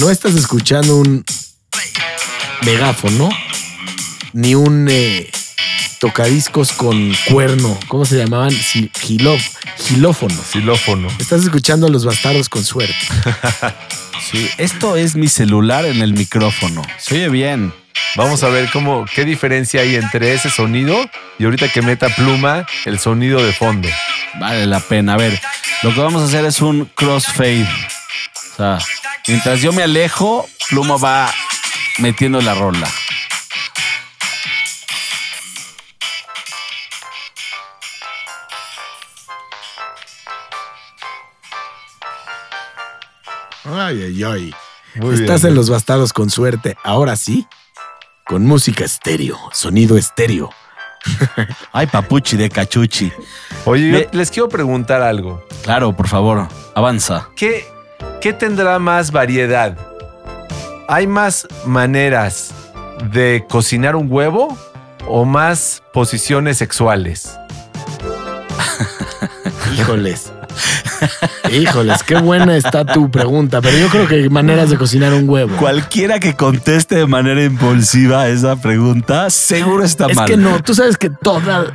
No estás escuchando un megáfono ni un eh, tocadiscos con cuerno. ¿Cómo se llamaban? Si- gilo- gilófono. Xilófono. Estás escuchando a los bastardos con suerte. Sí, esto es mi celular en el micrófono. Se oye bien. Vamos a ver cómo, qué diferencia hay entre ese sonido y ahorita que meta pluma, el sonido de fondo. Vale la pena. A ver, lo que vamos a hacer es un crossfade. O sea, mientras yo me alejo, Pluma va metiendo la rola. Ay, ay, ay. Muy Estás bien. en los bastardos con suerte. Ahora sí, con música estéreo, sonido estéreo. Ay, papuchi de cachuchi. Oye, yo les quiero preguntar algo. Claro, por favor, avanza. ¿Qué, ¿Qué tendrá más variedad? ¿Hay más maneras de cocinar un huevo o más posiciones sexuales? Híjoles. Híjoles, qué buena está tu pregunta, pero yo creo que hay maneras de cocinar un huevo. Cualquiera que conteste de manera impulsiva esa pregunta, seguro está Es mal. que no, tú sabes que toda.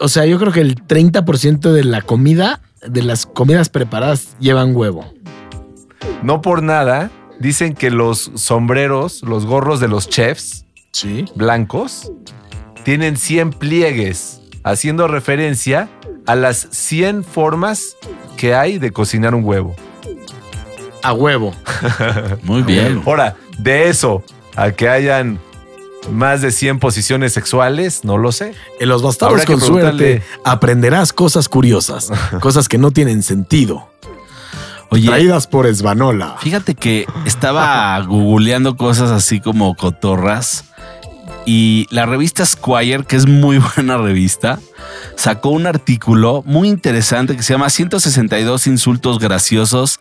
O sea, yo creo que el 30% de la comida, de las comidas preparadas, llevan huevo. No por nada, dicen que los sombreros, los gorros de los chefs Sí. blancos, tienen 100 pliegues, haciendo referencia a las 100 formas que hay de cocinar un huevo. A huevo. Muy bien. Ahora, de eso a que hayan más de 100 posiciones sexuales, no lo sé. En los bastardos con suerte aprenderás cosas curiosas, cosas que no tienen sentido. Oye, Traídas por Esvanola. Fíjate que estaba googleando cosas así como cotorras y la revista Squire, que es muy buena revista, sacó un artículo muy interesante que se llama 162 insultos graciosos,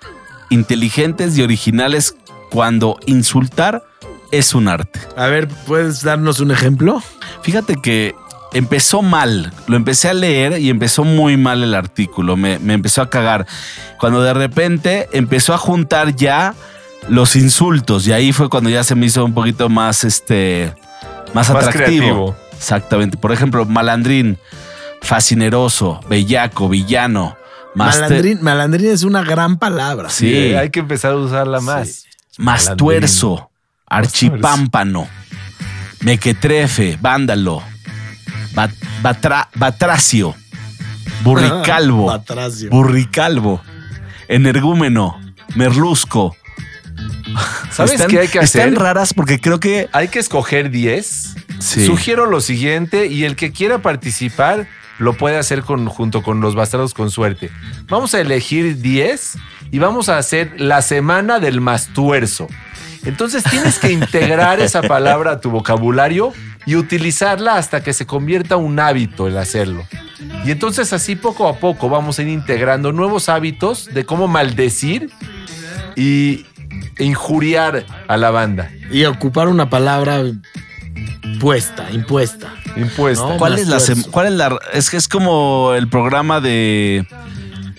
inteligentes y originales cuando insultar es un arte. A ver, ¿puedes darnos un ejemplo? Fíjate que empezó mal, lo empecé a leer y empezó muy mal el artículo, me, me empezó a cagar. Cuando de repente empezó a juntar ya los insultos y ahí fue cuando ya se me hizo un poquito más, este, más, Más atractivo. creativo. Exactamente. Por ejemplo, malandrín, fascineroso, bellaco, villano, Malandrín, malandrín es una gran palabra. Sí. Hay que empezar a usarla más. mastuerzo, archipámpano, mequetrefe, vándalo, bat- batra- batracio, burricalvo, Batracio. burricalvo, energúmeno, merlusco. ¿Sabes Están- qué hay que hacer? Están raras porque creo que Hay que escoger 10. Sí. Sugiero lo siguiente y el que quiera participar lo puede hacer con, junto con los bastardos con suerte. Vamos a elegir 10 y vamos a hacer la semana del mastuerzo. Entonces tienes que integrar esa palabra a tu vocabulario y utilizarla hasta que se convierta un hábito el hacerlo. Y entonces así poco a poco vamos a ir integrando nuevos hábitos de cómo maldecir y injuriar a la banda. Y ocupar una palabra puesta, impuesta. Impuesta. No, ¿Cuál es la cuál es la es que es como el programa de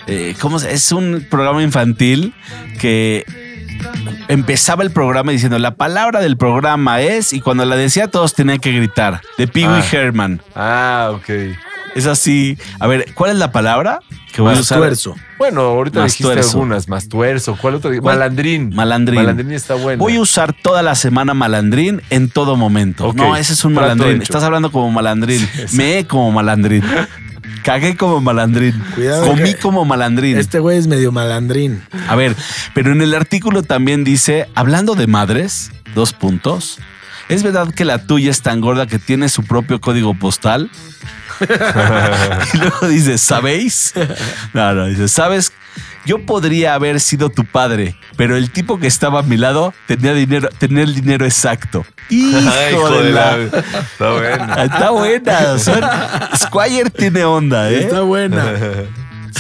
eh, ¿cómo se- es un programa infantil que empezaba el programa diciendo la palabra del programa es y cuando la decía todos tenían que gritar de Pee Wee Ah. Herman. Ah, ok. Es así. A ver, ¿cuál es la palabra que voy a usar? Mastuerzo. Bueno, ahorita dijiste Mastuerzo. algunas. Mastuerzo. ¿Cuál otro? ¿Cuál? Malandrín. Malandrín. Malandrín está bueno. Voy a usar toda la semana malandrín en todo momento. Ok. No, ese es un Trato malandrín. Estás hablando como malandrín. Me como malandrín. Cagué como malandrín. Cuidado Comí como malandrín. Este güey es medio malandrín. A ver, pero en el artículo también dice, hablando de madres, dos puntos. ¿Es verdad que la tuya es tan gorda que tiene su propio código postal? y luego dice, ¿sabéis? No, no, dice, ¿sabes? Yo podría haber sido tu padre, pero el tipo que estaba a mi lado tenía dinero, tenía el dinero exacto. Hijo, Ay, de la- Está bueno. Está buena. son- Squire tiene onda, ¿eh? Está buena.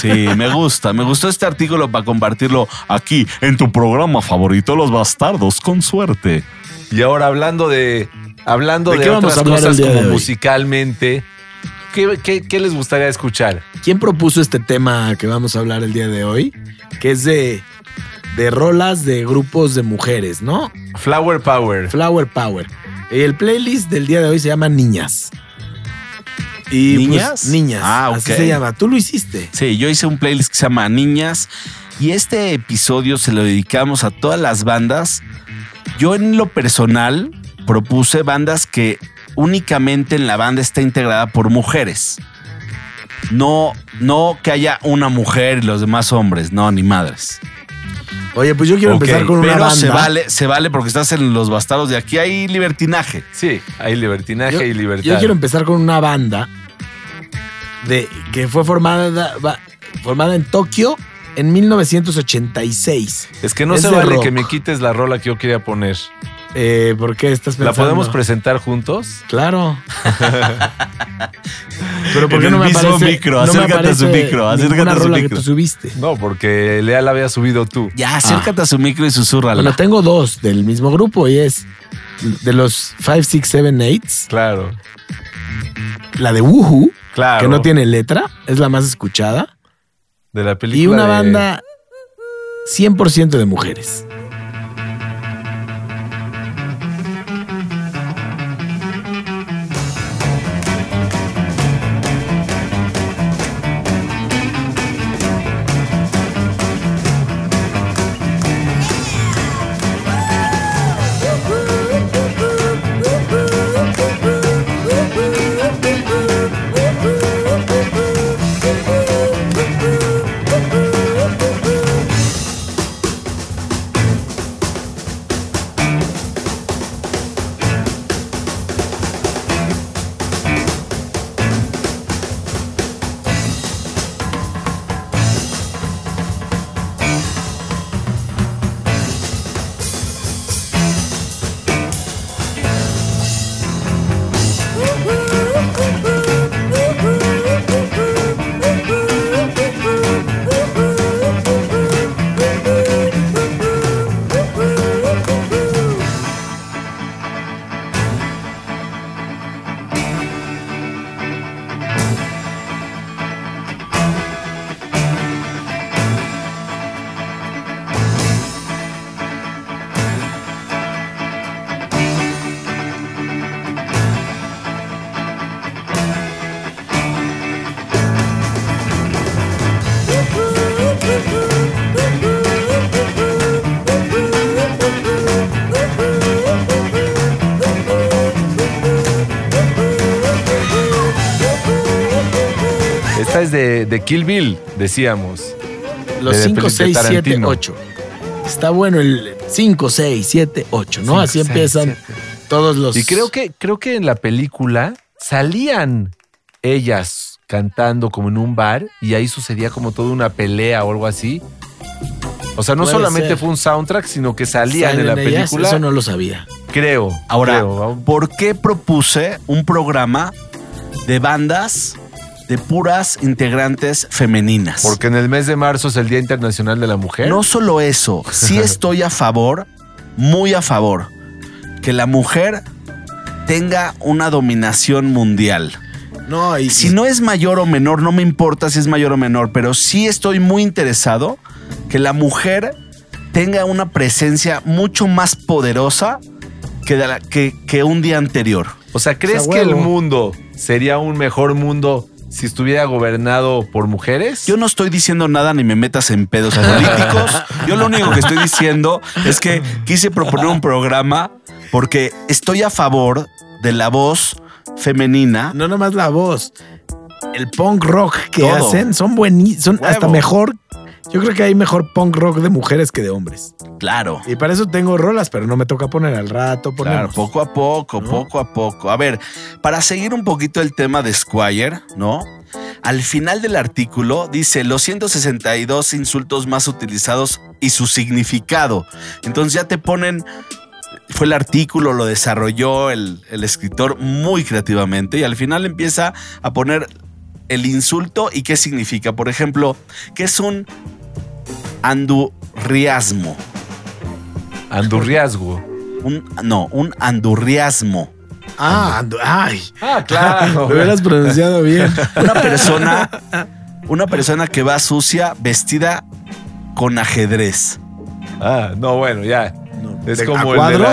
Sí, me gusta. Me gustó este artículo para compartirlo aquí en tu programa favorito, Los Bastardos, con suerte. Y ahora hablando de hablando ¿De de, otras cosas como musicalmente, ¿qué, qué, qué les gustaría escuchar? ¿Quién propuso este tema que vamos a hablar el día de hoy? Que es de, de rolas de grupos de mujeres, ¿no? Flower Power. Flower Power. El playlist del día de hoy se llama Niñas. Y pues, ¿Niñas? niñas. Ah, Así ok. se llama. Tú lo hiciste. Sí, yo hice un playlist que se llama Niñas y este episodio se lo dedicamos a todas las bandas. Yo en lo personal propuse bandas que únicamente en la banda está integrada por mujeres. No, no que haya una mujer y los demás hombres, no, ni madres. Oye, pues yo quiero empezar con una Pero banda. se vale, se vale porque estás en los bastardos de aquí hay libertinaje. Sí, hay libertinaje yo, y libertad. yo quiero empezar con una banda de que fue formada, formada en Tokio en 1986. es que no es se vale rock. que me quites la rola que yo quería poner. Eh, ¿Por qué estás pensando? ¿La podemos presentar juntos? Claro. Pero ¿por En qué no el me mismo aparece? micro, no me acércate a su micro, acércate a su micro. que tú subiste. No, porque Lea la había subido tú. Ya, acércate a su micro y susurrala. Bueno, tengo dos del mismo grupo y es de los 5, 6, 7, 8. Claro, La de Woohoo, claro. que no tiene letra, es la más escuchada. De la película. Y una de- banda 100% de mujeres. De, Kill Bill, decíamos. Los De 5, peli- de 6, 7, Tarantino. 8. Está bueno el 5, 6, 7, 8, ¿no? Cinco, Así seis, empiezan siete. todos los. Y creo que, creo que en la película salían ellas cantando como en un bar y ahí sucedía como toda una pelea o algo así. O sea, no Puede solamente ser. fue un soundtrack, sino que salían en la ellas, película. Eso no lo sabía. Creo. Ahora, creo. ¿por qué propuse un programa de bandas de puras integrantes femeninas? Porque en el mes de marzo es el Día Internacional de la Mujer. no solo eso, sí estoy a favor, muy a favor, que la mujer tenga una dominación mundial. No, y Si no es mayor o menor, no me importa si es mayor o menor, pero sí estoy muy interesado que la mujer tenga una presencia mucho más poderosa que, de la- que, que un día anterior. O sea, ¿crees O sea, que el mundo sería un mejor mundo si estuviera gobernado por mujeres? Yo no estoy diciendo nada ni me metas en pedos políticos. Yo lo único que estoy diciendo es que quise proponer un programa porque estoy a favor de la voz femenina. no nomás la voz. El punk rock que Todo. hacen son buenísimos. Son hasta mejor. Yo creo que hay mejor punk rock de mujeres que de hombres. Claro. Y para eso tengo rolas, pero no me toca poner al rato. Claro, Ponemos. poco a poco, ¿No? poco a poco. A ver, para seguir un poquito el tema de Squire, ¿no? Al final del artículo dice los 162 insultos más utilizados y su significado. Entonces ya te ponen, fue el artículo, lo desarrolló el, el escritor muy creativamente y al final empieza a poner el insulto y qué significa. Por ejemplo, ¿qué es un andurriasmo? Andurriasgo. Un, no, un andurriasmo. Ah, ay. Ah, claro. Lo hubieras pronunciado bien. Una persona, una persona que va sucia vestida con ajedrez. Ah, no, bueno, ya. Es ¿De- como el de.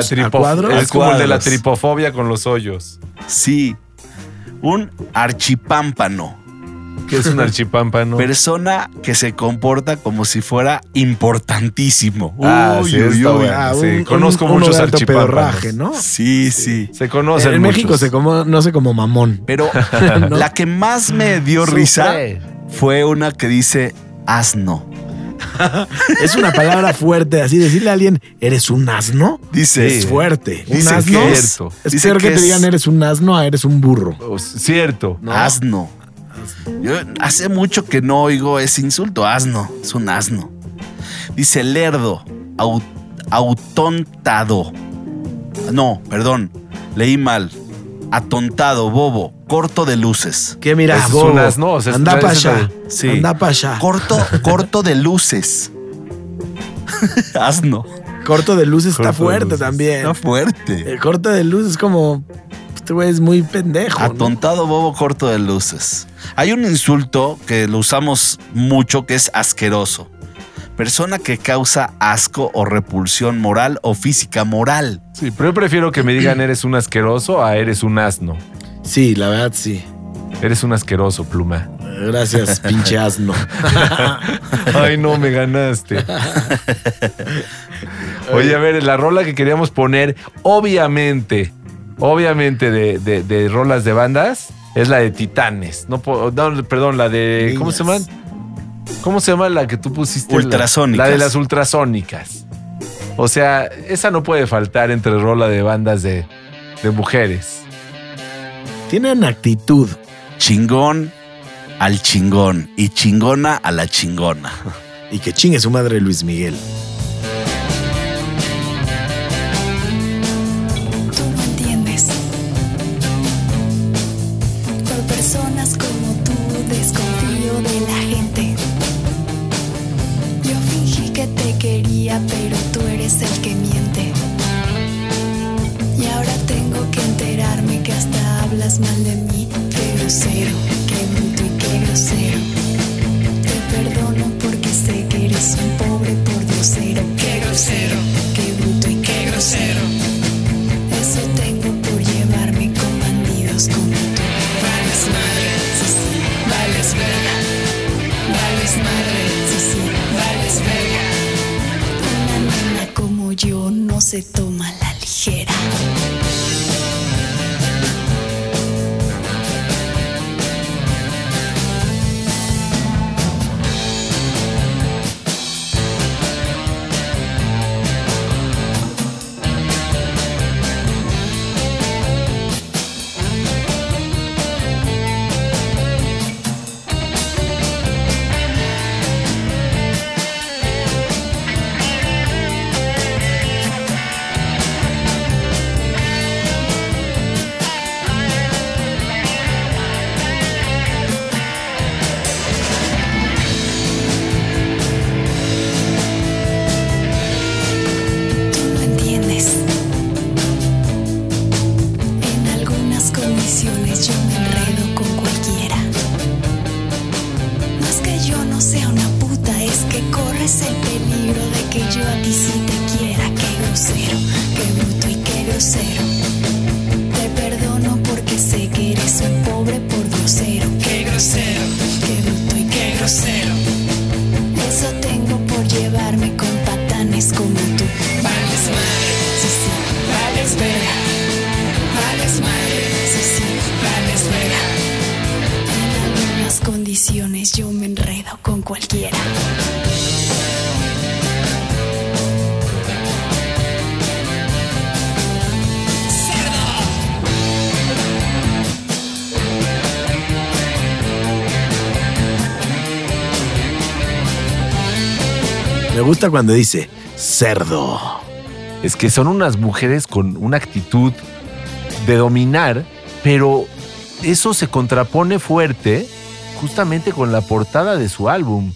Es como el de la tripofobia con los hoyos. Sí. Un archipámpano. Que es un archipámpano. Persona que se comporta como si fuera importantísimo. Ah, Uy, sí, uy, uy. Ah, sí, un- conozco un- muchos archipámpanos. ¿no? Sí, sí. Se conocen en México se conoce como mamón. Pero ¿No? la que más me dio risa fue una que dice asno. Es una palabra fuerte, así decirle a alguien, ¿eres un asno? Dice, Es fuerte. Un Dice asno que es, es- dice peor que, que te digan eres un asno a eres un burro. Oh, Cierto. asno. Yo hace mucho que no oigo ese insulto, asno. Es un asno. Dice lerdo, au- autontado. No, perdón, leí mal. Atontado, bobo, corto de luces. ¿Qué mira, Ese es bobo? un asno, o sea, es- Anda para allá. sí. Anda para allá. Corto, corto de luces. asno. Corto de luz está Corto fuerte luces. también. Está fuerte. El corto de luz es como. Este güey es muy pendejo. ¿no? Atontado, bobo, corto de luces. Hay un insulto que lo usamos mucho que es asqueroso. Persona que causa asco o repulsión moral o física moral. Sí, pero yo prefiero que me digan eres un asqueroso a eres un asno. Sí, la verdad sí. Eres un asqueroso, pluma. Gracias, pinche asno. Ay, no, me ganaste. Oye, a ver, la rola que queríamos poner, obviamente, obviamente de, de- de rolas de bandas, es la de Titanes. No, perdón, la de. ¿Cómo se llaman? ¿Cómo se llama la que tú pusiste? Ultrasónicas. La, de las ultrasónicas. O sea, esa no puede faltar entre rola de bandas de, de mujeres. Tienen actitud. Chingón al chingón y chingona a la chingona. Y que chingue su madre Luis Miguel. Cuando dice cerdo. Es que son unas mujeres con una actitud de dominar, pero eso se contrapone fuerte justamente con la portada de su álbum.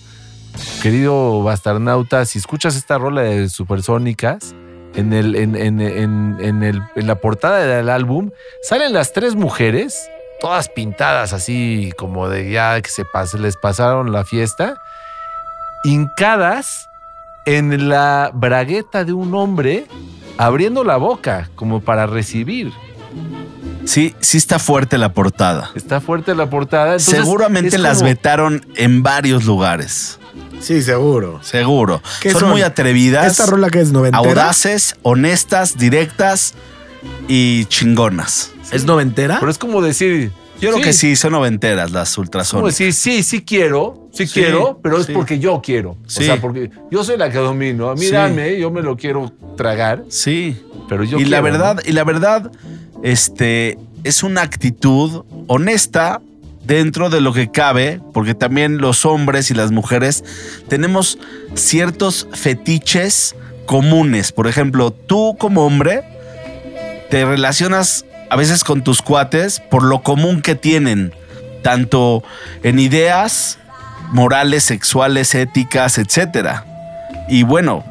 Querido Bastarnauta, si escuchas esta rola de Supersónicas, en, el, en, en- en- el- en la portada del álbum salen las tres mujeres, todas pintadas así como de ya que se les pasaron la fiesta, hincadas en la bragueta de un hombre abriendo la boca como para recibir. Sí, sí está fuerte la portada. Está fuerte la portada. entonces Seguramente las como- vetaron en varios lugares. Sí, seguro. Seguro. ¿Qué Son, son? muy atrevidas, Esta rola que es noventera. audaces, honestas, directas y chingonas. ¿Es noventera? Pero es como decir. Yo creo que sí, son noventeras las ultrasónicas. decir, sí, sí quiero, sí, Sí, quiero, pero es sí. porque yo quiero. Sí. O sea, porque yo soy la que domino. A mí Sí. dame, yo me lo quiero tragar, Sí. pero yo y la quiero, verdad, ¿no? y la verdad, este, es una actitud honesta dentro de lo que cabe, porque también los hombres y las mujeres tenemos ciertos fetiches comunes. Por ejemplo, tú como hombre te relacionas a veces con tus cuates por lo común que tienen, tanto en ideas morales, sexuales, éticas, etcétera. Y bueno,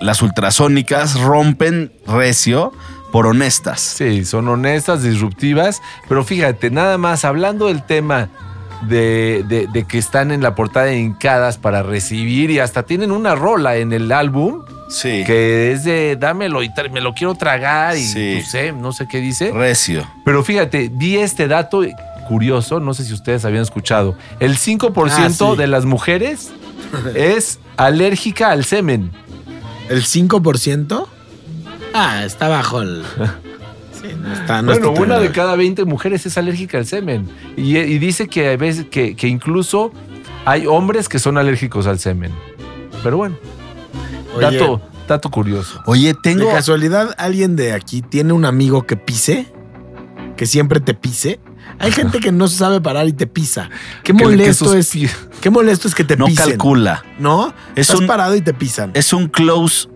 las ultrasónicas rompen recio por honestas. Sí, son honestas, disruptivas, pero fíjate, nada más hablando del tema de, de- de que están en la portada de hincadas para recibir y hasta tienen una rola en el álbum Sí. que es de dámelo y me lo quiero tragar y Sí. no sé, no sé qué dice. Recio. Pero fíjate, vi este dato curioso, no sé si ustedes habían escuchado. El 5% Ah, sí. de las mujeres es alérgica al semen. ¿El 5%? Ah, está bajo el. Sí, no está. No bueno, una de cada 20 mujeres es alérgica al semen. Y, y dice que a veces que, que incluso hay hombres que son alérgicos al semen. Pero bueno, Oye, dato, dato curioso. Oye, tengo. ¿De casualidad alguien de aquí tiene un amigo que pise? ¿Que siempre te pise? Hay gente que no sabe parar y te pisa. Qué Que- que molesto sus es. Qué molesto es que te No pisen. calcula. ¿No? Es Estás un- parado y te pisan. Es un close.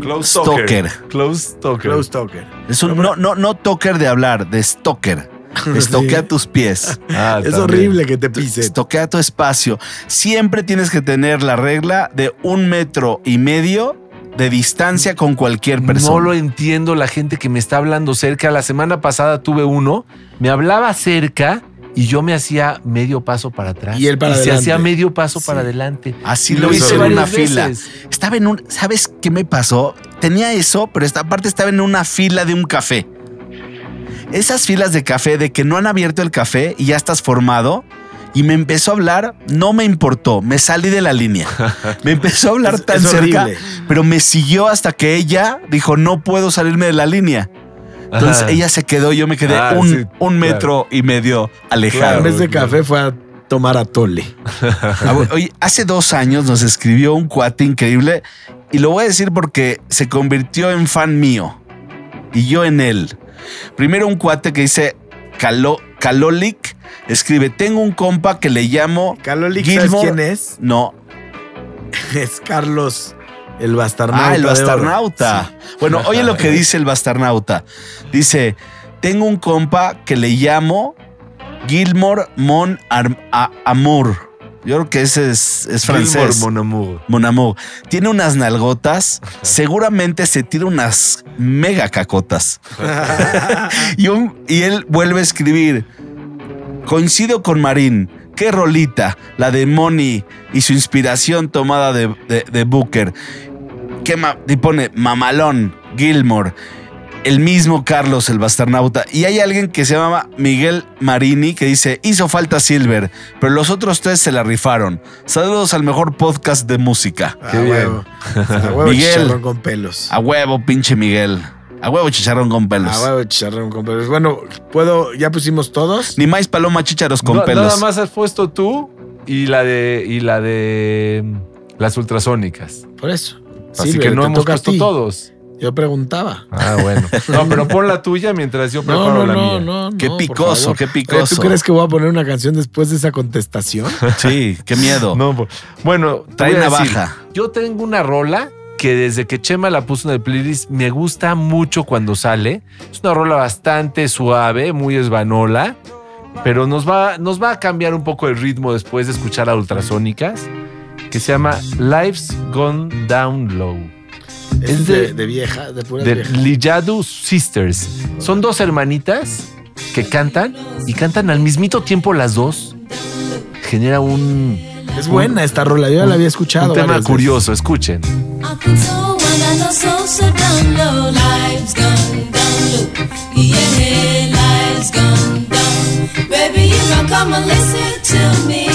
Close Stalker. Close stalker. Close talker. Es un no, no, no toker de hablar, de stalker. Estoquea Sí. tus pies. Ah, Es también. horrible que te pisen. Estoquea tu espacio. Siempre tienes que tener la regla de un metro y medio de distancia con cualquier persona. No lo entiendo la gente que me está hablando cerca. La semana pasada tuve uno, me hablaba cerca y yo me hacía medio paso para atrás. Y él para se adelante. hacía medio paso Sí. para adelante. Así Y lo hice en una fila. Estaba en un. ¿Sabes qué me pasó? Tenía eso, pero esta parte estaba en una fila de un café. Esas filas de café de que no han abierto el café y ya estás formado. Y me empezó a hablar, no me importó, me salí de la línea. Me empezó a hablar Es- tan es cerca, horrible. pero me siguió hasta que ella dijo, no puedo salirme de la línea. Entonces Ajá. ella se quedó, yo me quedé Ah, un, sí, un metro y medio alejado. En vez de café fue a tomar atole. Ah, Oye, hace dos años nos escribió un cuate increíble y lo voy a decir porque se convirtió en fan mío y yo en él. Primero un cuate que dice Calo, Calolic escribe, tengo un compa que le llamo... Calolic, ¿sabes Gilmore- quién es? No, Es Carlos, el bastarnauta. ah, el bastarnauta. Bueno, oye lo que dice el bastarnauta. Dice, tengo un compa que le llamo Gilmore Mon Ar- A- Amour. Yo creo que ese es, es francés. Mon amour. Mon amour. Tiene unas nalgotas. Seguramente se tira unas mega cacotas. y, un- y él vuelve a escribir. Coincido con Marín. Qué rolita. La de Moni y su inspiración tomada de, de- de Booker. Qué ma- y pone Mamalón, Gilmore. El mismo Carlos, el bastarnauta. Y hay alguien que se llama Miguel Marini que dice: Hizo falta Silver, pero los otros tres se la rifaron. Saludos al mejor podcast de música. A Qué bien. huevo. A huevo Miguel. chicharrón con pelos. A huevo, pinche Miguel. A huevo, chicharrón con pelos. A huevo chicharrón con pelos. Bueno, ¿puedo? ¿Ya pusimos todos? Ni más paloma, chícharos con No, pelos. Nada más has puesto tú y la de y la de mm, las ultrasónicas. Por eso. Así Silver, que no hemos puesto todos. Yo preguntaba. Ah, bueno. No, pero pon la tuya mientras yo No, preparo no, la no, mía. no. Qué no, por picoso, qué Oye, picoso. ¿Tú crees que voy a poner una canción después de esa contestación? Sí, qué miedo. No, po- bueno, Trae voy a decir, navaja. yo tengo una rola que desde que Chema la puso en el playlist me gusta mucho cuando sale. Es una rola bastante suave, muy esbanola, pero nos va, nos va a cambiar un poco el ritmo después de escuchar a Ultrasónicas, que se llama Life's Gone Down Low. Es Es de, de- de vieja, de pura de vieja. Liyadu Sisters. Son dos hermanitas que cantan y cantan al mismito tiempo las dos. Genera un, Es buena esta rola, yo ya la había escuchado. un tema veces. curioso. Escuchen. Baby, you come and listen to me.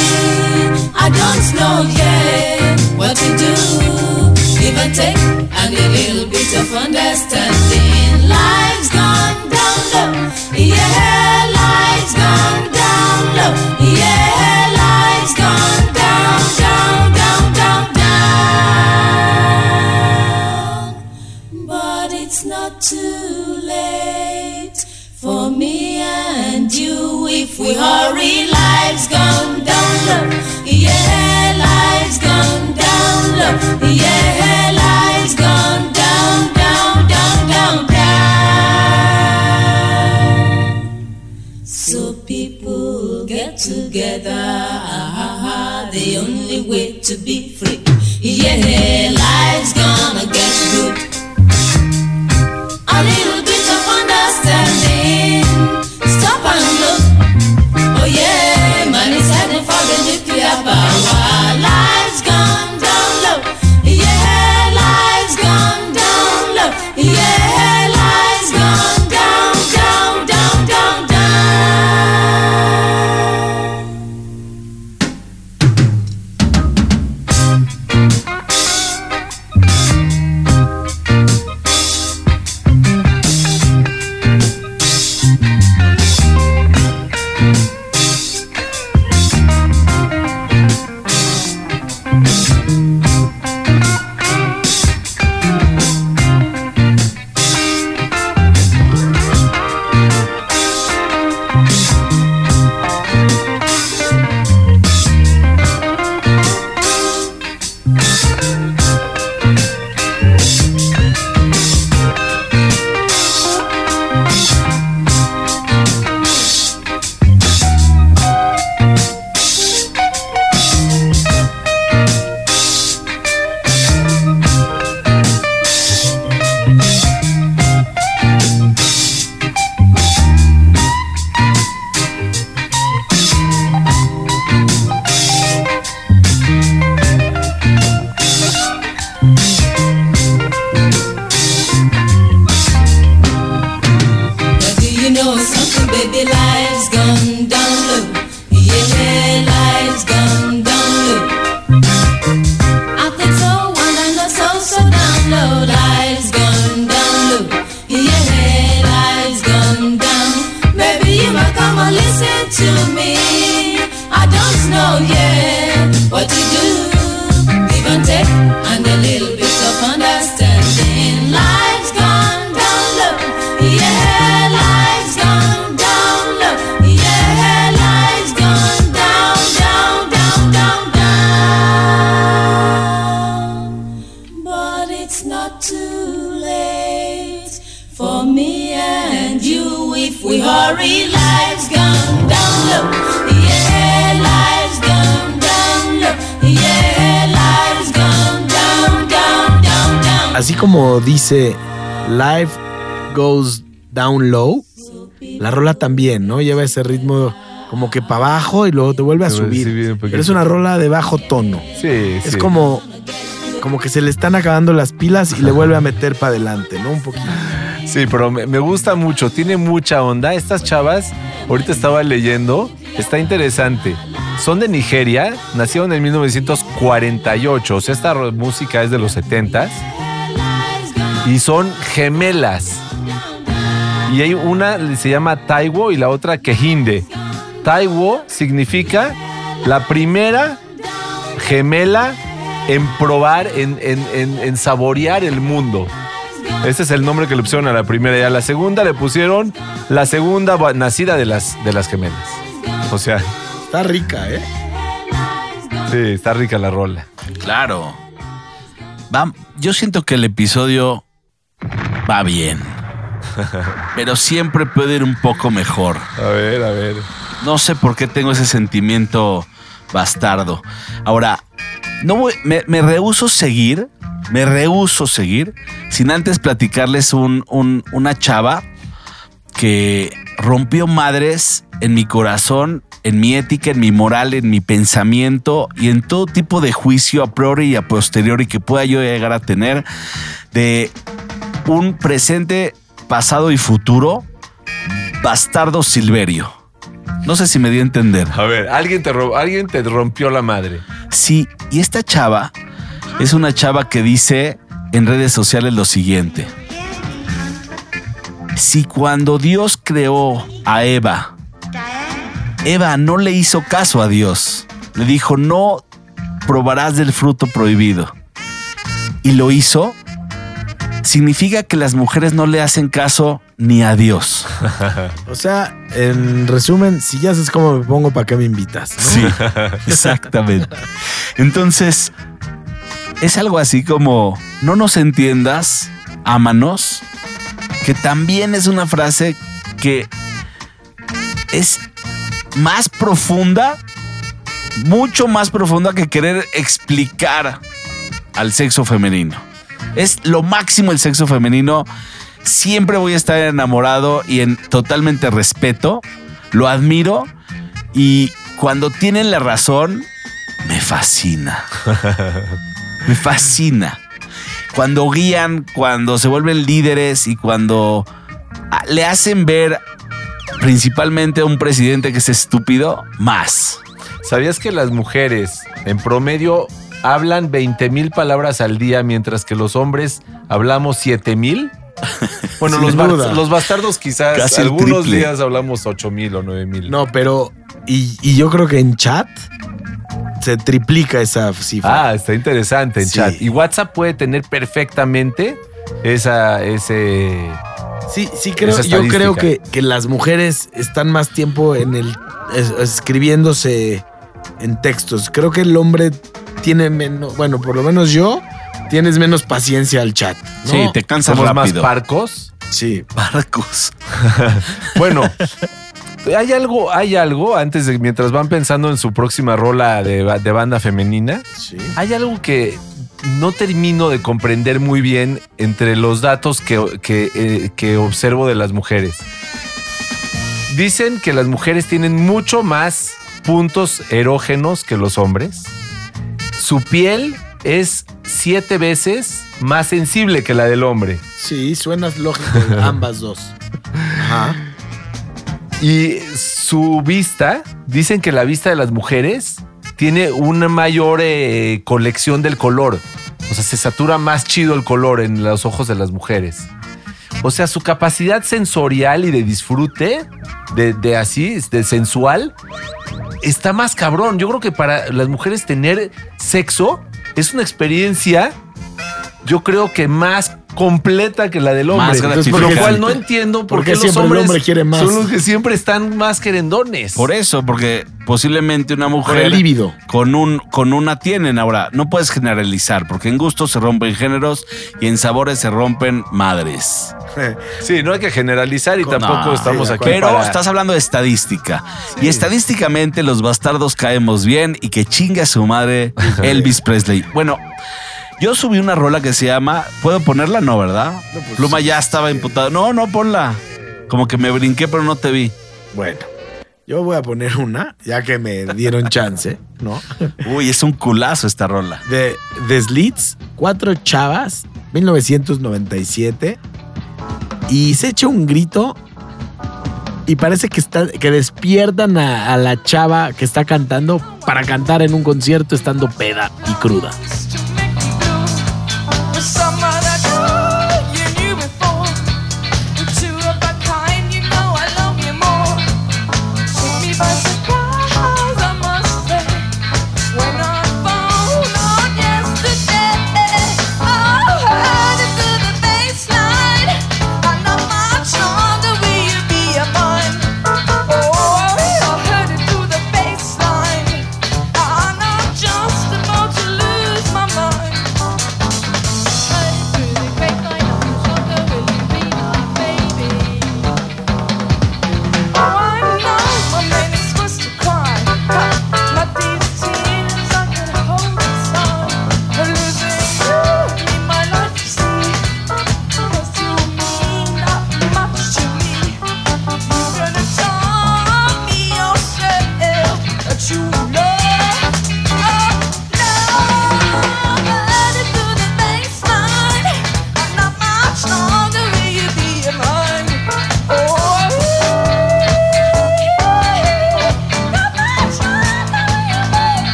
I don't know yet of understanding. Life's to be free. Yeah, life's Dice Life Goes Down Low, la rola también, ¿no? Lleva ese ritmo como que para abajo y luego te vuelve a Te subir. Pero es una rola de bajo tono. Sí, Es sí. como, como que se le están acabando las pilas y le vuelve a meter para adelante, ¿no? Un poquito. Sí, pero me, me gusta mucho, tiene mucha onda. Estas chavas, ahorita estaba leyendo, está interesante. Son de Nigeria, nacieron en 1948, o sea, esta música es de los 70s. Y son gemelas. Y hay una que se llama Taiwo y la otra Kehinde. Taiwo significa la primera gemela en probar, en, en- en- en saborear el mundo. Ese es el nombre que le pusieron a la primera y a la segunda le pusieron la segunda nacida de las, de las gemelas. O sea, Está rica, ¿eh? sí, está rica la rola. Claro. Va- yo siento que el episodio va bien. Pero siempre puede ir un poco mejor. A ver, a ver. No sé por qué tengo ese sentimiento bastardo. Ahora, no voy- me, me rehuso seguir, me rehuso seguir sin antes platicarles un- un- una chava que rompió madres en mi corazón, en mi ética, en mi moral, en mi pensamiento y en todo tipo de juicio a priori y a posteriori que pueda yo llegar a tener de un presente, pasado y futuro bastardo Silverio. No sé si me di a entender. A ver, alguien te, alguien te rompió la madre. Sí, y esta chava es una chava que dice en redes sociales lo siguiente. Si cuando Dios creó a Eva, Eva no le hizo caso a Dios, le dijo, no probarás del fruto prohibido, y lo hizo, significa que las mujeres no le hacen caso ni a Dios. O sea, en resumen, si ya sabes cómo me pongo, ¿para qué me invitas? no? Sí, exactamente. Entonces, es algo así como, no nos entiendas, ámanos, que también es una frase que es más profunda, mucho más profunda que querer explicar al sexo femenino. Es lo máximo el sexo femenino. Siempre voy a estar enamorado y en totalmente respeto. Lo admiro y cuando tienen la razón, me fascina. me fascina. Cuando guían, cuando se vuelven líderes y cuando ah, le hacen ver principalmente a un presidente que es estúpido, más. ¿Sabías que las mujeres en promedio hablan 20 mil palabras al día mientras que los hombres hablamos 7 mil? Bueno, los, los bastardos quizás Casi algunos días hablamos 8 mil o 9 mil. No, pero. Y, y yo creo que en chat se triplica esa cifra. Ah, está interesante en Sí. chat. Y WhatsApp puede tener perfectamente esa, ese... sí, sí, creo, esa yo creo que, que las mujeres están más tiempo en el es- escribiéndose en textos. Creo que el hombre tiene menos, bueno, por lo menos yo, tienes menos paciencia al chat. ¿no? Sí, te cansas Somos más rápido. parcos. Sí. Barcos. Bueno, hay algo, hay algo, antes de mientras van pensando en su próxima rola de, ba- de banda femenina, Sí. hay algo que no termino de comprender muy bien entre los datos que, que, eh, que observo de las mujeres. Dicen que las mujeres tienen mucho más puntos erógenos que los hombres. Su piel es siete veces más sensible que la del hombre. Sí, suenas lógico ambas dos. Ajá. Y su vista, dicen que la vista de las mujeres tiene una mayor eh, colección del color. O sea, se satura más chido el color en los ojos de las mujeres. O sea, su capacidad sensorial y de disfrute, de, de así, de sensual, está más cabrón. Yo creo que para las mujeres tener sexo es una experiencia, yo creo que más completa que la del hombre. Más Entonces, gratificante. lo cual no entiendo por ¿Por qué qué los siempre el hombres hombre quiere más? son los que siempre están más querendones. Por eso, porque posiblemente una Por mujer el líbido. con un con una tienen ahora. No puedes generalizar, porque en gustos se rompen géneros y en sabores se rompen madres. Sí, no hay que generalizar y tampoco No, estamos sí, aquí. Pero para- estás hablando de estadística. Y estadísticamente los bastardos caemos bien y que chinga su madre Elvis Presley. Bueno, yo subí una rola que se llama. ¿Puedo ponerla? No, ¿verdad? pues, Pluma ya estaba imputado. No, no, ponla. Como que me brinqué, pero no te vi. Bueno, yo voy a poner una, ya que me dieron chance, ¿no? Uy, es un culazo esta rola. De The Slits, cuatro chavas, 1997. Y se echa un grito y parece que, está, que despiertan a, a la chava que está cantando para cantar en un concierto estando peda y cruda.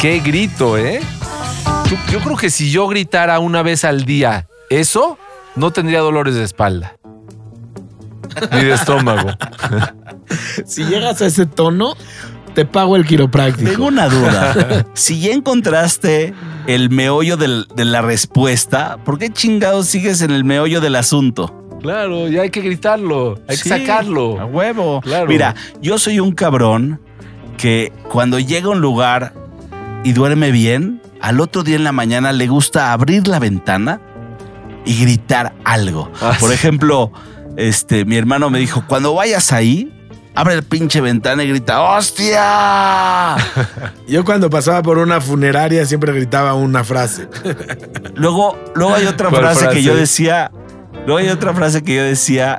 Qué grito, ¿eh? Yo creo que si yo gritara una vez al día eso, no tendría dolores de espalda. Ni de estómago. Si llegas a ese tono, te pago el quiropráctico. Tengo una duda. si ya encontraste el meollo del- de la respuesta, ¿por qué chingados sigues en el meollo del asunto? Claro, ya hay que gritarlo, hay Sí, que A sacarlo. huevo. Claro. Mira, yo soy un cabrón que cuando llega a un lugar y duerme bien, al otro día en la mañana le gusta abrir la ventana y gritar algo. Ah, Por sí. ejemplo, este, mi hermano me dijo, cuando vayas ahí, abre la pinche ventana y grita, ¡hostia! Yo cuando pasaba por una funeraria siempre gritaba una frase. Luego, luego hay otra ¿Cuál frase, que frase? yo decía. Luego hay otra frase que yo decía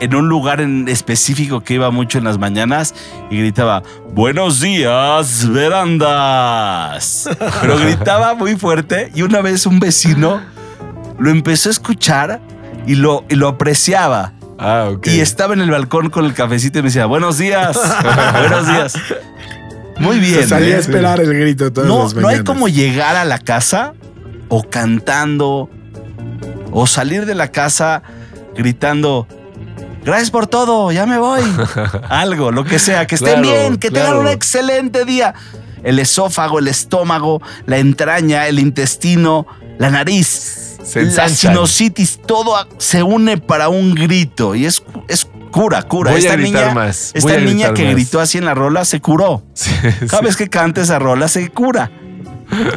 en un lugar en específico que iba mucho en las mañanas y gritaba: Buenos días, verandas. Pero gritaba muy fuerte y una vez un vecino lo empezó a escuchar y lo, y lo apreciaba. Ah, ok. Y estaba en el balcón con el cafecito y me decía: Buenos días, buenos días. Muy bien. Se salía ¿eh? a esperar el grito todas No, las no hay como llegar a la casa o cantando o salir de la casa gritando. Gracias por todo, ya me voy. Algo, lo que sea, que estén Claro, bien, que tengan un excelente día. El esófago, el estómago, la entraña, el intestino, la nariz, Se la sinusitis, todo se une para un grito y es, es cura, cura. Voy a esta gritar niña, más, voy esta a niña que más. gritó así en la rola se curó. Sí, Cada sí. vez que canta esa rola se cura.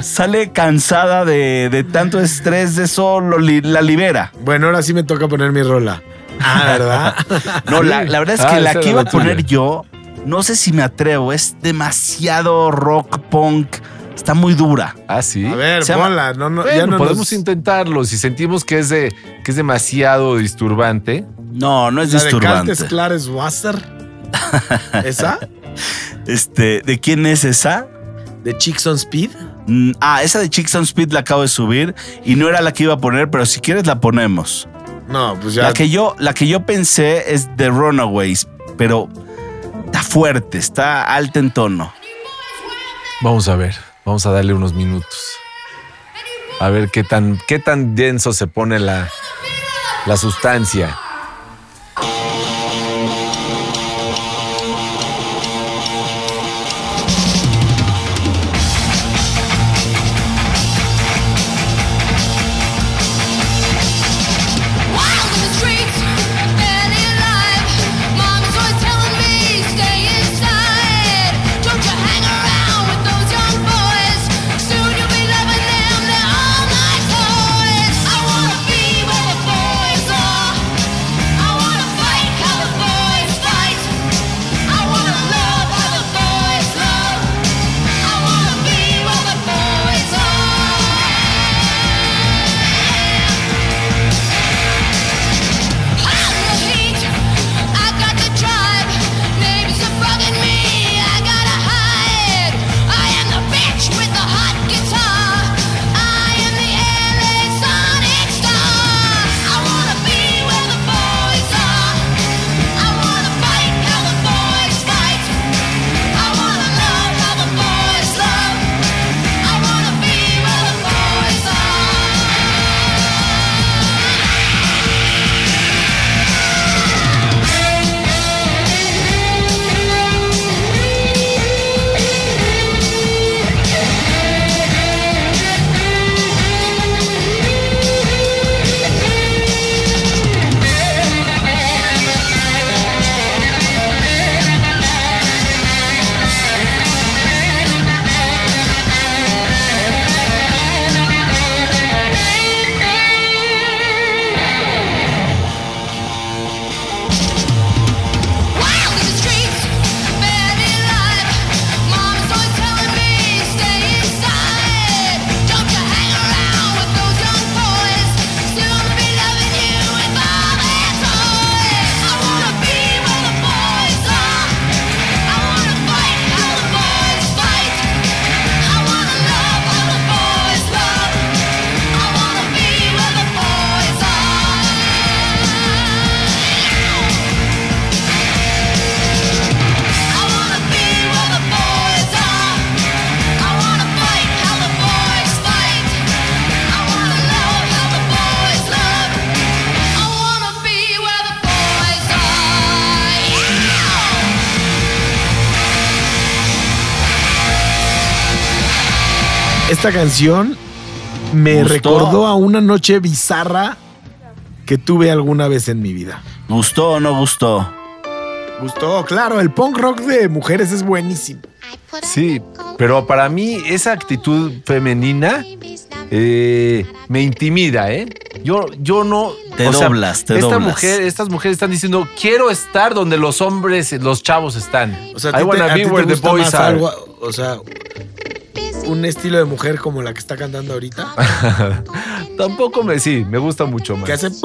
Sale cansada de, de tanto estrés, de eso lo la libera. Bueno, ahora sí me toca poner mi rola. Ah, ¿verdad? No, la, la verdad es Ah, que la que iba a poner yo, no sé si me atrevo, es demasiado rock punk, está muy dura. Ah, sí. A ver, Se llama- ponla. No, no, Bueno, ya no podemos nos- intentarlo. Si sentimos que es, de, que es demasiado disturbante. No, no es La de disturbante. Caltes Clares Wasser. ¿Esa? Este, ¿de quién es esa? ¿De Chicks on Speed? Mm, Ah, esa de Chicks on Speed la acabo de subir y no era la que iba a poner, pero si quieres la ponemos. No, pues ya. La que yo, la que yo pensé es The Runaways, pero está fuerte, está alta en tono. Vamos a ver. Vamos a darle unos minutos. A ver qué tan, qué tan denso se pone la, la sustancia. Esta canción me ¿Gustó? recordó a una noche bizarra que tuve alguna vez en mi vida. ¿Gustó o no gustó? Gustó, claro, el punk rock de mujeres es buenísimo. Sí, pero para mí esa actitud femenina eh, me intimida, ¿eh? Yo, yo no. Te doblas, te esta doblas. Mujer, estas mujeres están diciendo, quiero estar donde los hombres, los chavos están. O sea, I ¿a ti te- wanna a be where the boys are. algo, o sea, un estilo de mujer como la que está cantando ahorita, Tampoco me, sí, me gusta mucho más. que hace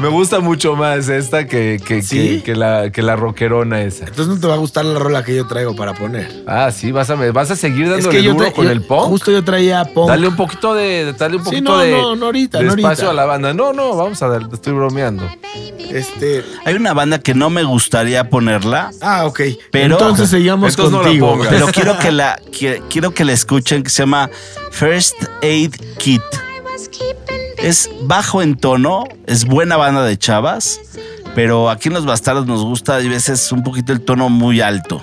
Me gusta mucho más esta que, que, ¿Sí? que, que la, que la rockerona esa. entonces no te va a gustar la rola que yo traigo para poner. Ah, sí, vas a, vas a seguir Es dándole que yo, duro con yo- el punk. Justo yo traía punk. Dale un poquito de, dale un Sí, poquito no, de, no, no ahorita, de no espacio ahorita. a la banda. No, no, vamos a dar, estoy bromeando. Este, Hay una banda que no me gustaría ponerla, ah, ok. Pero- entonces seguimos Entonces no la contigo. pongas. pero quiero que la qui- quiero que la escuchen que se llama First Aid Kit. Es bajo en tono, es buena banda de chavas, pero aquí en Los Bastardos nos gusta a veces un poquito el tono muy alto.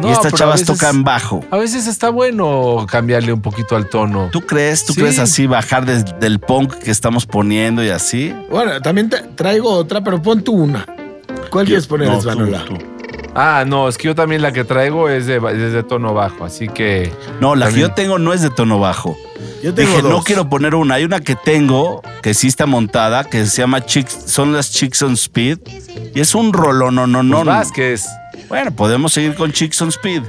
No, y estas chavas veces- tocan bajo. A veces está bueno cambiarle un poquito al tono. ¿Tú crees? ¿Tú Sí. crees así bajar del punk que estamos poniendo y así? Bueno, también te- traigo otra, pero pon tú una. ¿Cuál quieres poner, No, Svanola? tú, tú. Ah, no, es que yo también la que traigo es de, es de tono bajo, así que... No, la que yo tengo no es de tono bajo. Yo tengo Dije, no quiero poner una. Hay una que tengo que sí está montada, que se llama Chicks, son las Chicks on Speed. Y es un rolón, no, no, no. Pues Vázquez. Bueno, podemos seguir con Chicks on Speed.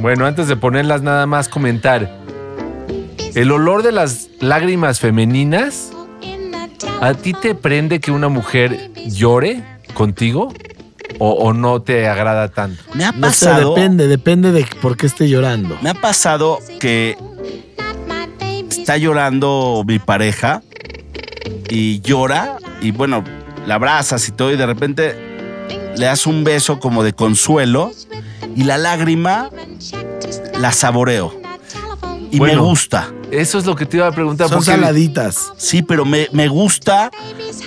Bueno, antes de ponerlas nada más comentar. El olor de las lágrimas femeninas, ¿a ti te prende que una mujer llore contigo? ¿O, o no te agrada tanto? Me ha No sé, pasado. depende, depende de por qué esté llorando. Me ha pasado que está llorando mi pareja y llora y bueno, la abrazas y todo y de repente le das un beso como de consuelo y la lágrima la saboreo y me gusta. Eso es lo que te iba a preguntar. Son porque saladitas. Sí, pero me, me gusta,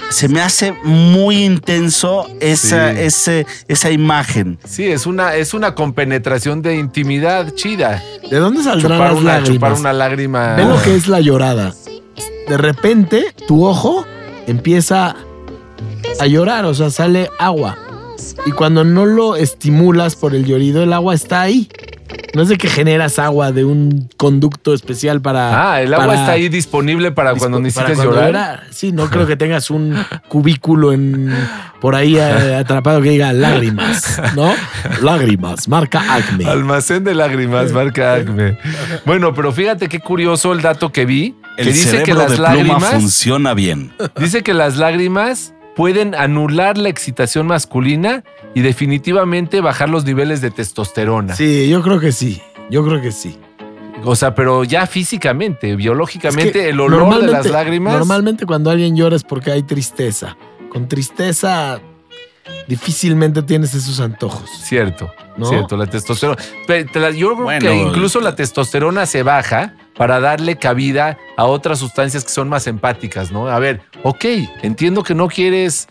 se me hace muy intenso esa, Sí. ese, esa imagen. Sí, es una, es una compenetración de intimidad chida. ¿De dónde saldrán Chupar las una, lágrimas? chupar una lágrima. Ve lo que es la llorada. De repente, tu ojo empieza a llorar, o sea, sale agua. Y cuando no lo estimulas por el llorido, el agua está ahí. No es de que generas agua de un conducto especial para. Ah, el agua para- está ahí disponible para cuando para necesites cuando llorar. Sí, no creo que tengas un cubículo en por ahí eh, atrapado que diga lágrimas, ¿no? Lágrimas, marca Acme. Almacén de lágrimas, marca Acme. Bueno, pero fíjate qué curioso el dato que vi. El que dice cerebro que las de pluma lágrimas. funciona bien. Dice que las lágrimas pueden anular la excitación masculina y definitivamente bajar los niveles de testosterona. Sí, yo creo que sí. Yo creo que sí. O sea, pero ya físicamente, biológicamente, Es que el olor de las lágrimas. Normalmente cuando alguien llora es porque hay tristeza. Con tristeza difícilmente tienes esos antojos. Cierto, ¿No? cierto, la testosterona. Pero te la- yo creo Bueno, que incluso la testosterona se baja para darle cabida a otras sustancias que son más empáticas, ¿no? A ver, ok, entiendo que no quieres,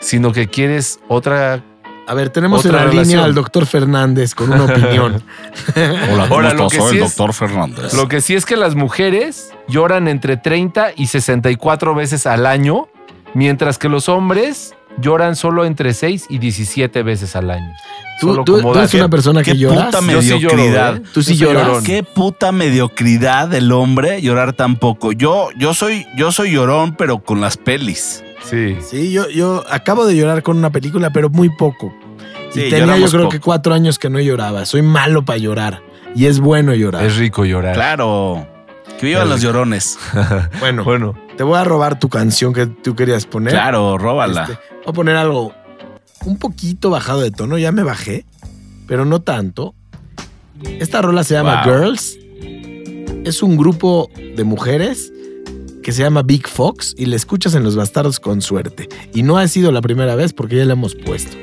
sino que quieres otra. A ver, tenemos en la relación. línea al doctor Fernández con una opinión. Hola, Ahora, lo que sí es- Fernández. Lo que sí es que las mujeres lloran entre 30 y 64 veces al año, mientras que los hombres lloran solo entre 6 y 17 veces al año. ¿Tú, Solo tú- como tú eres una persona Qué que lloras? puta Yo sí lloro, mediocridad. ¿eh? Tú sí lloras. llorón. Qué puta mediocridad del hombre llorar tan poco. Yo, yo soy, yo soy llorón, pero con las pelis. Sí. Sí, yo, yo acabo de llorar con una película, pero muy poco. Sí, y tenía yo creo poco. que cuatro años que no lloraba. Soy malo para llorar. Y es bueno llorar. Es rico llorar. Claro. Que vivan los llorones. Bueno, Bueno, te voy a robar tu canción que tú querías poner. Claro, róbala. Este, voy a poner algo un poquito bajado de tono, ya me bajé, pero no tanto. Esta rola se llama Wow. Girls. Es un grupo de mujeres que se llama Big Fox y la escuchas en Los Bastardos con suerte. Y no ha sido la primera vez porque ya la hemos puesto.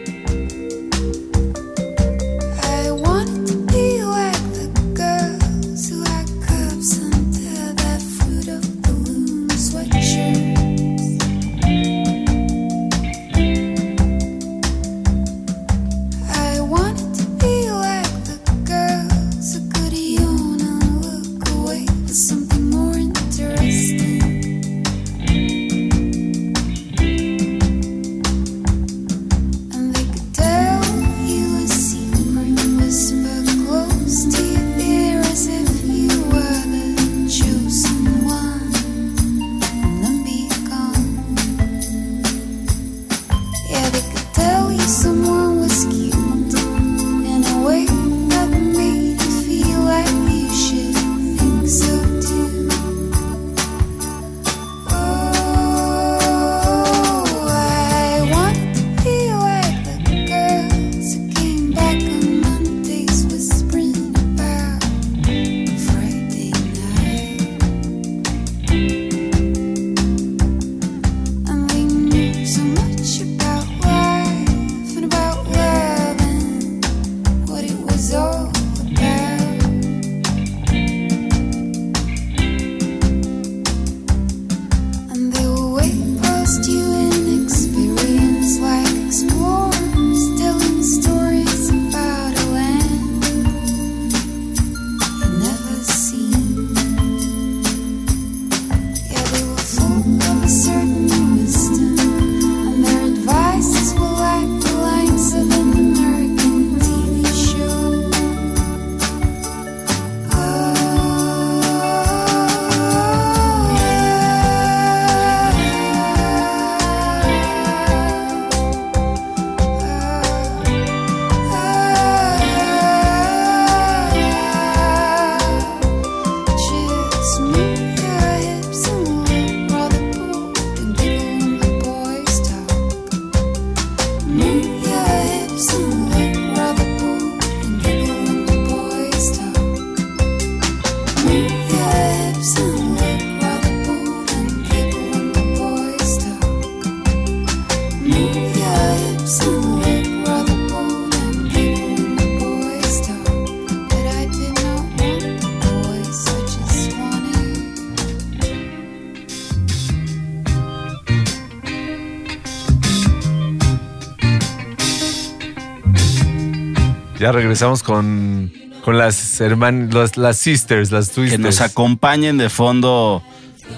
Ya regresamos con, con las hermanas, las sisters, las Que twisters. nos acompañen de fondo,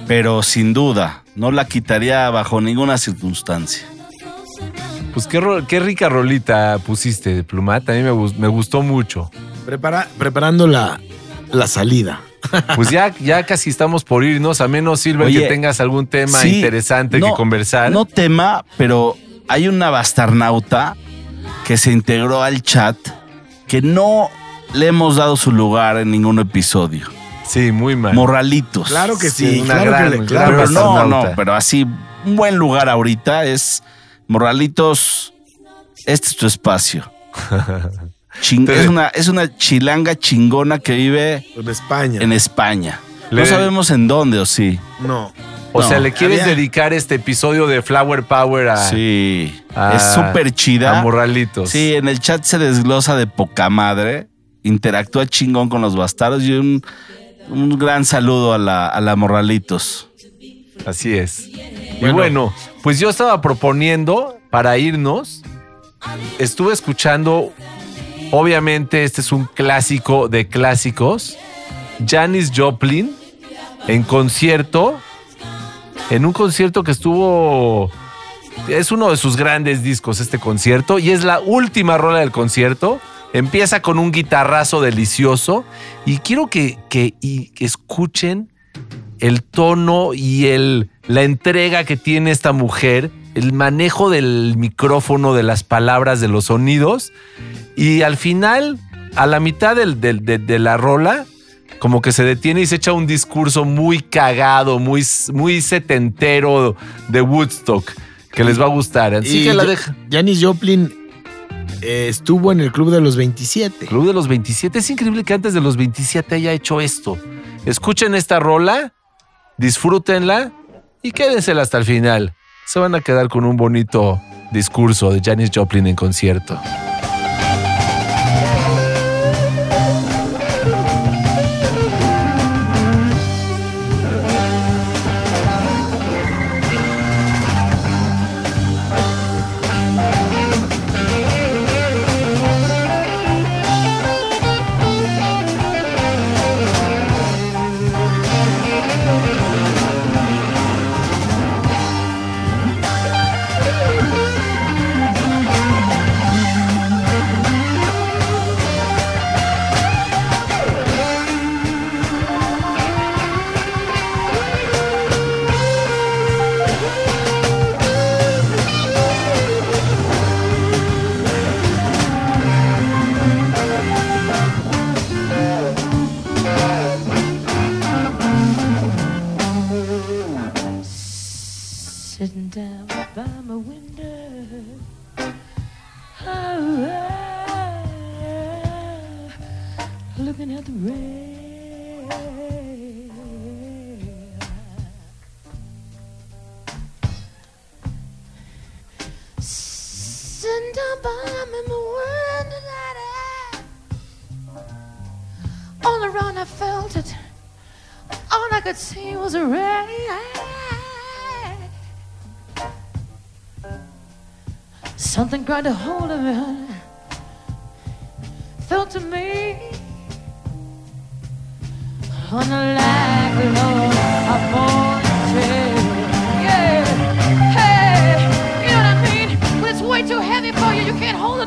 pero sin duda, no la quitaría bajo ninguna circunstancia. Pues qué, ro- qué rica rolita pusiste de Plumat. A mí me, me gustó mucho. Prepara- preparando la, la salida. Pues ya, ya casi estamos por irnos, a menos, Silver, Oye, que tengas algún tema Sí, interesante no- que conversar. No tema, pero hay una bastarnauta que se integró al chat que no le hemos dado su lugar en ningún episodio. Sí, muy mal. Morralitos. Claro que sí, Sí, una claro gran- que le- gran claro Pero no, no, pero así, un buen lugar ahorita es Morralitos. Este es tu espacio. Chin- Te- es, una, es una chilanga chingona que vive En España. en España. Le- No sabemos en dónde o sí. no. O no, sea, ¿le quieres había- dedicar este episodio de Flower Power a, Sí. a- es súper chida. a Morralitos? Sí, en el chat se desglosa de poca madre. Interactúa chingón con los bastardos y un, un gran saludo a la, a la Morralitos. Así es. Y bueno, pues yo estaba proponiendo para irnos, estuve escuchando, obviamente este es un clásico de clásicos, Janis Joplin en concierto, en un concierto que estuvo, es uno de sus grandes discos este concierto y es la última rola del concierto. Empieza con un guitarrazo delicioso y quiero que, que escuchen el tono y el, la entrega que tiene esta mujer, el manejo del micrófono, de las palabras, de los sonidos. Y al final, a la mitad del- del- de, de la rola, como que se detiene y se echa un discurso muy cagado, muy, muy setentero de Woodstock, que les va a gustar. Así Y que la Ja- deja. Janis Joplin eh, estuvo en el club de los 27. Club de los 27. Es increíble que antes de los 27 haya hecho esto. Escuchen esta rola, disfrútenla y quédensela hasta el final. Se van a quedar con un bonito discurso de Janis Joplin en concierto. The rain. Sitting down by my window. All around I felt it. All I could see was a rain. Something grabbed a hold of me. Felt to me too heavy for you, you can't hold it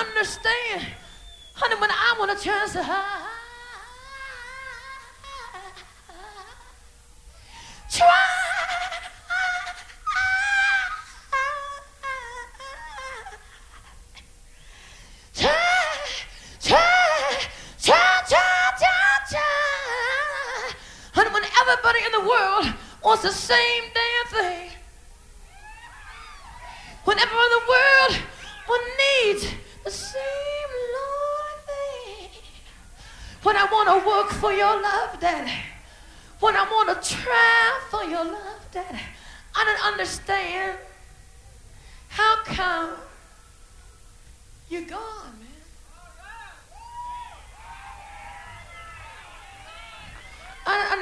understand. Honey, when I want a chance to hide.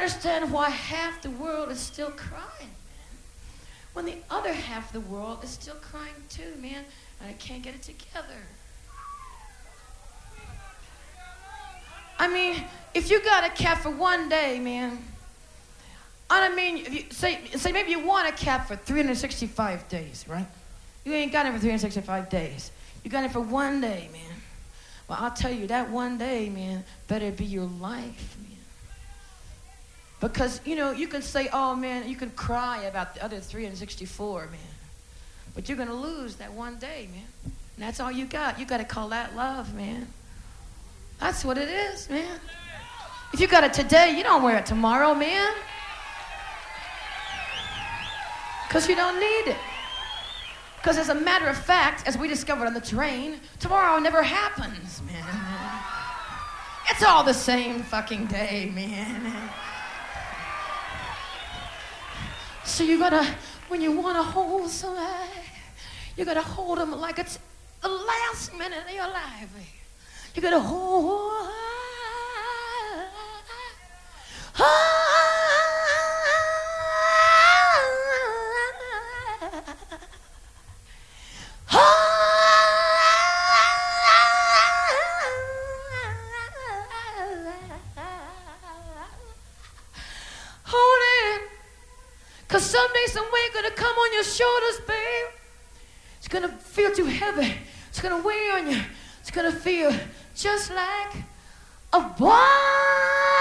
Understand why half the world is still crying, man. When the other half of the world is still crying too, man. And I can't get it together. I mean, if you got a cat for one day, man. I don't mean, you, say, say maybe you want a cat for 365 days, right? You ain't got it for 365 days. You got it for one day, man. Well, I'll tell you, that one day, man, better be your life, man. Because, you know, you can say, oh, man, you can cry about the other 364, man. But you're going to lose that one day, man. And that's all you got. You got to call that love, man. That's what it is, man. If you got it today, you don't wear it tomorrow, man. Because you don't need it. Because as a matter of fact, as we discovered on the train, tomorrow never happens, man. It's all the same fucking day, man. So you gotta, when you wanna hold somebody, you gotta hold them like it's the last minute of your life. You gotta hold. Hold someday, some weight gonna come on your shoulders, babe. It's gonna feel too heavy. It's gonna weigh on you. It's gonna feel just like a bomb.